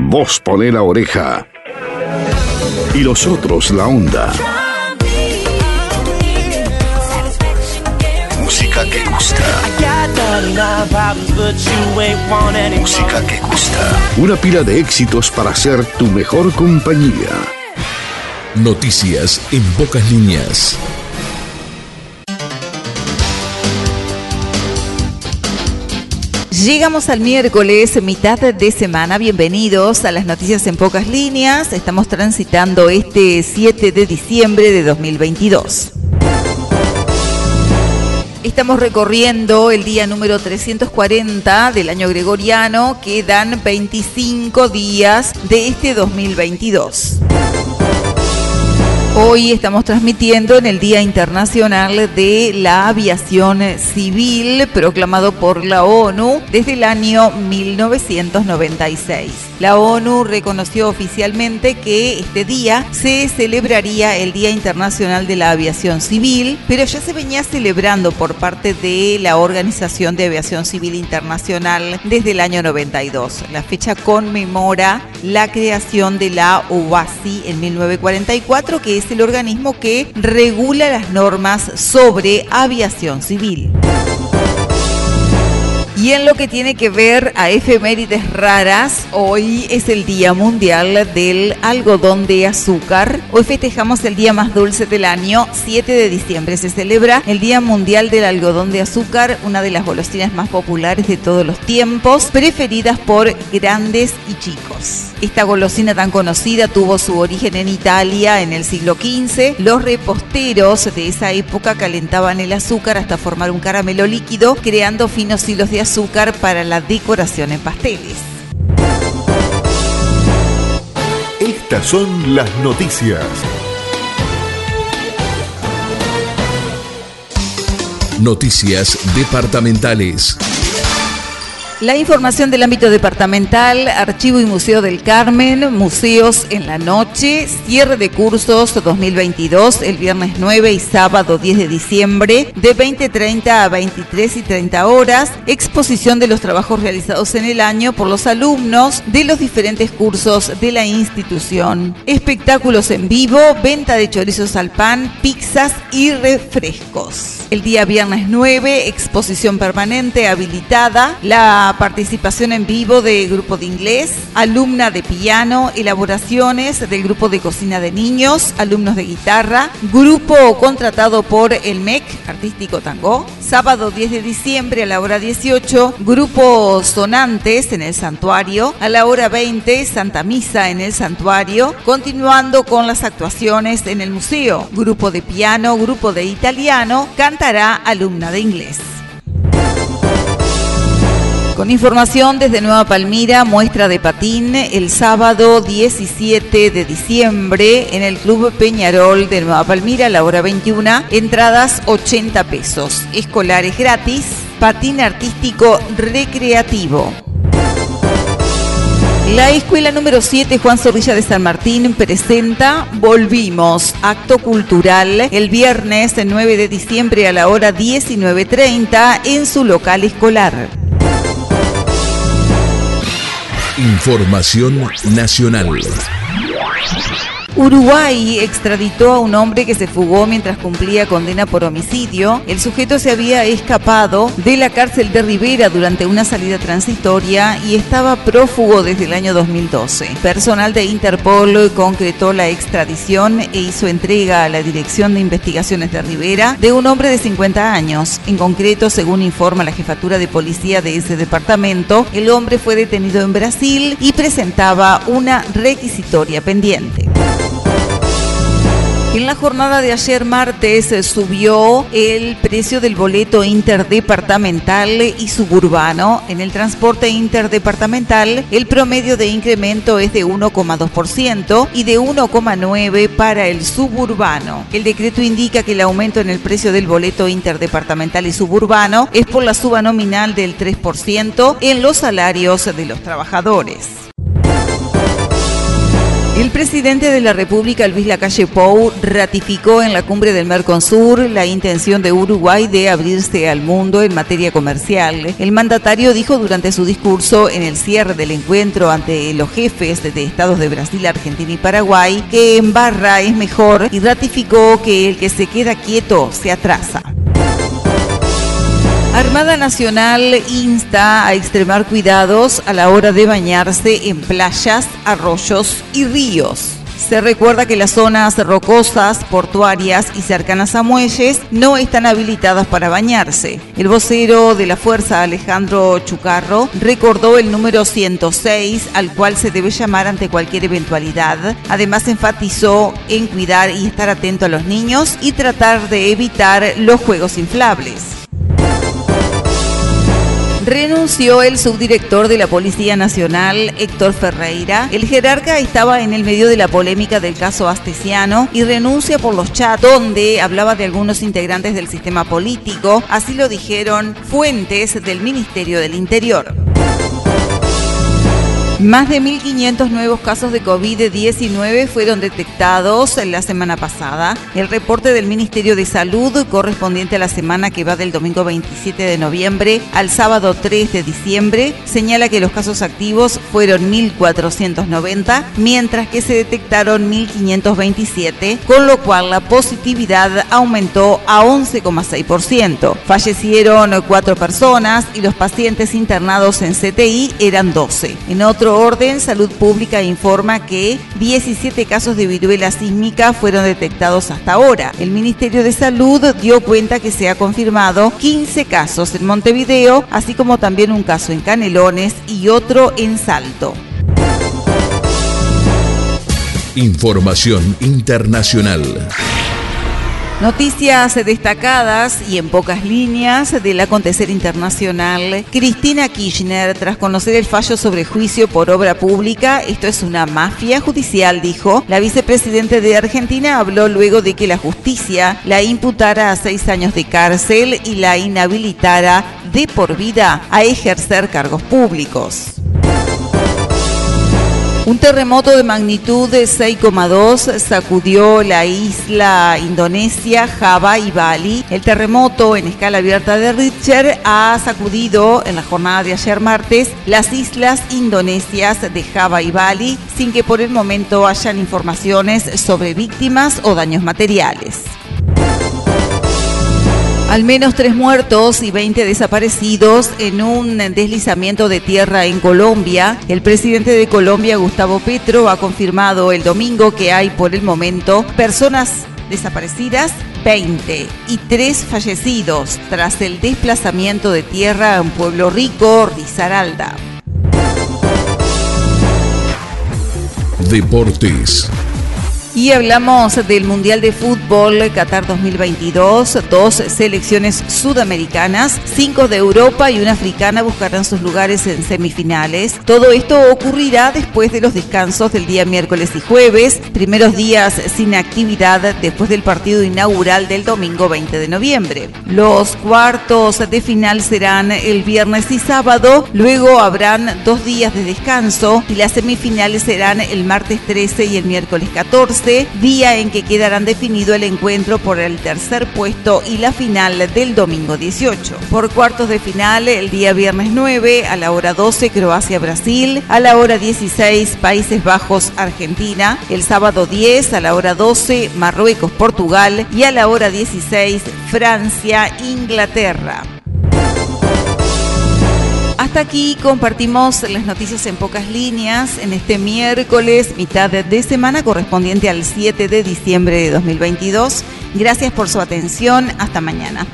Vos poné la oreja. Y los otros la onda. Música que gusta. Música que gusta. Una pila de éxitos para ser tu mejor compañía. Noticias en pocas líneas. Llegamos al miércoles, mitad de semana. Bienvenidos a las noticias en pocas líneas. Estamos transitando este 7 de diciembre de 2022. Estamos recorriendo el día número 340 del año gregoriano. Quedan 25 días de este 2022. Hoy estamos transmitiendo en el Día Internacional de la Aviación Civil, proclamado por la ONU desde el año 1996. La ONU reconoció oficialmente que este día se celebraría el Día Internacional de la Aviación Civil, pero ya se venía celebrando por parte de la Organización de Aviación Civil Internacional desde el año 92. La fecha conmemora la creación de la OASI en 1944, que es el organismo que regula las normas sobre aviación civil. Y en lo que tiene que ver a efemérides raras, hoy es el Día Mundial del Algodón de Azúcar. Hoy festejamos el día más dulce del año, 7 de diciembre. Se celebra el Día Mundial del Algodón de Azúcar, una de las golosinas más populares de todos los tiempos, preferidas por grandes y chicos. Esta golosina tan conocida tuvo su origen en Italia en el siglo XV. Los reposteros de esa época calentaban el azúcar hasta formar un caramelo líquido, creando finos hilos de azúcar para la decoración en pasteles. Estas son las noticias. Noticias departamentales. La información del ámbito departamental, Archivo y Museo del Carmen, Museos en la Noche, cierre de cursos 2022 el viernes 9 y sábado 10 de diciembre de 20.30 a 23 y 30 horas, exposición de los trabajos realizados en el año por los alumnos de los diferentes cursos de la institución, espectáculos en vivo, venta de chorizos al pan, pizzas y refrescos. El día viernes 9, exposición permanente habilitada, la participación en vivo de grupo de inglés, alumna de piano, elaboraciones del grupo de cocina de niños, alumnos de guitarra, grupo contratado por el MEC Artístico Tango, sábado 10 de diciembre a la hora 18, grupo sonantes en el santuario, a la hora 20, Santa Misa en el santuario, continuando con las actuaciones en el museo, grupo de piano, grupo de italiano, cantará alumna de inglés. Con información desde Nueva Palmira, muestra de patín el sábado 17 de diciembre en el Club Peñarol de Nueva Palmira a la hora 21, entradas 80 pesos, escolares gratis, patín artístico recreativo. La escuela número 7 Juan Zorrilla de San Martín presenta Volvimos, acto cultural el viernes 9 de diciembre a la hora 19.30 en su local escolar. Información nacional. Uruguay extraditó a un hombre que se fugó mientras cumplía condena por homicidio. El sujeto se había escapado de la cárcel de Rivera durante una salida transitoria y estaba prófugo desde el año 2012. Personal de Interpol concretó la extradición e hizo entrega a la Dirección de Investigaciones de Rivera de un hombre de 50 años. En concreto, según informa la jefatura de policía de ese departamento, el hombre fue detenido en Brasil y presentaba una requisitoria pendiente. En la jornada de ayer martes eh, subió el precio del boleto interdepartamental y suburbano. En el transporte interdepartamental el promedio de incremento es de 1,2% y de 1,9% para el suburbano. El decreto indica que el aumento en el precio del boleto interdepartamental y suburbano es por la suba nominal del 3% en los salarios de los trabajadores. El presidente de la República, Luis Lacalle Pou, ratificó en la cumbre del Mercosur la intención de Uruguay de abrirse al mundo en materia comercial. El mandatario dijo durante su discurso en el cierre del encuentro ante los jefes de estados de Brasil, Argentina y Paraguay que en barra es mejor y ratificó que el que se queda quieto se atrasa. Armada Nacional insta a extremar cuidados a la hora de bañarse en playas, arroyos y ríos. Se recuerda que las zonas rocosas, portuarias y cercanas a muelles no están habilitadas para bañarse. El vocero de la Fuerza, Alejandro Chucarro, recordó el número 106 al cual se debe llamar ante cualquier eventualidad. Además enfatizó en cuidar y estar atento a los niños y tratar de evitar los juegos inflables. Renunció el subdirector de la Policía Nacional, Héctor Ferreira. El jerarca estaba en el medio de la polémica del caso Astesiano y renuncia por los chats donde hablaba de algunos integrantes del sistema político. Así lo dijeron fuentes del Ministerio del Interior. Más de 1.500 nuevos casos de COVID-19 fueron detectados la semana pasada. El reporte del Ministerio de Salud correspondiente a la semana que va del domingo 27 de noviembre al sábado 3 de diciembre señala que los casos activos fueron 1.490, mientras que se detectaron 1.527, con lo cual la positividad aumentó a 11,6%. Fallecieron cuatro personas y los pacientes internados en CTI eran 12. En otro orden, Salud Pública informa que 17 casos de viruela sísmica fueron detectados hasta ahora. El Ministerio de Salud dio cuenta que se ha confirmado 15 casos en Montevideo, así como también un caso en Canelones y otro en Salto. Información internacional. Noticias destacadas y en pocas líneas del acontecer internacional. Cristina Kirchner, tras conocer el fallo sobre juicio por obra pública, esto es una mafia judicial, dijo. La vicepresidente de Argentina habló luego de que la justicia la imputara a seis años de cárcel y la inhabilitara de por vida a ejercer cargos públicos. Un terremoto de magnitud de 6,2 sacudió la isla indonesia Java y Bali. El terremoto en escala abierta de Richter ha sacudido en la jornada de ayer martes las islas indonesias de Java y Bali sin que por el momento hayan informaciones sobre víctimas o daños materiales. Al menos tres muertos y 20 desaparecidos en un deslizamiento de tierra en Colombia. El presidente de Colombia, Gustavo Petro, ha confirmado el domingo que hay por el momento personas desaparecidas 20 y tres fallecidos tras el desplazamiento de tierra en Pueblo Rico, Risaralda. Deportes. Y hablamos del Mundial de Fútbol Qatar 2022. Dos selecciones sudamericanas, cinco de Europa y una africana buscarán sus lugares en semifinales. Todo esto ocurrirá después de los descansos del día miércoles y jueves, primeros días sin actividad después del partido inaugural del domingo 20 de noviembre. Los cuartos de final serán el viernes y sábado, luego habrán dos días de descanso y las semifinales serán el martes 13 y el miércoles 14 día en que quedarán definido el encuentro por el tercer puesto y la final del domingo 18. Por cuartos de final, el día viernes 9 a la hora 12 Croacia-Brasil, a la hora 16 Países Bajos-Argentina, el sábado 10 a la hora 12 Marruecos-Portugal y a la hora 16 Francia-Inglaterra. Aquí compartimos las noticias en pocas líneas en este miércoles, mitad de semana correspondiente al 7 de diciembre de 2022. Gracias por su atención. Hasta mañana.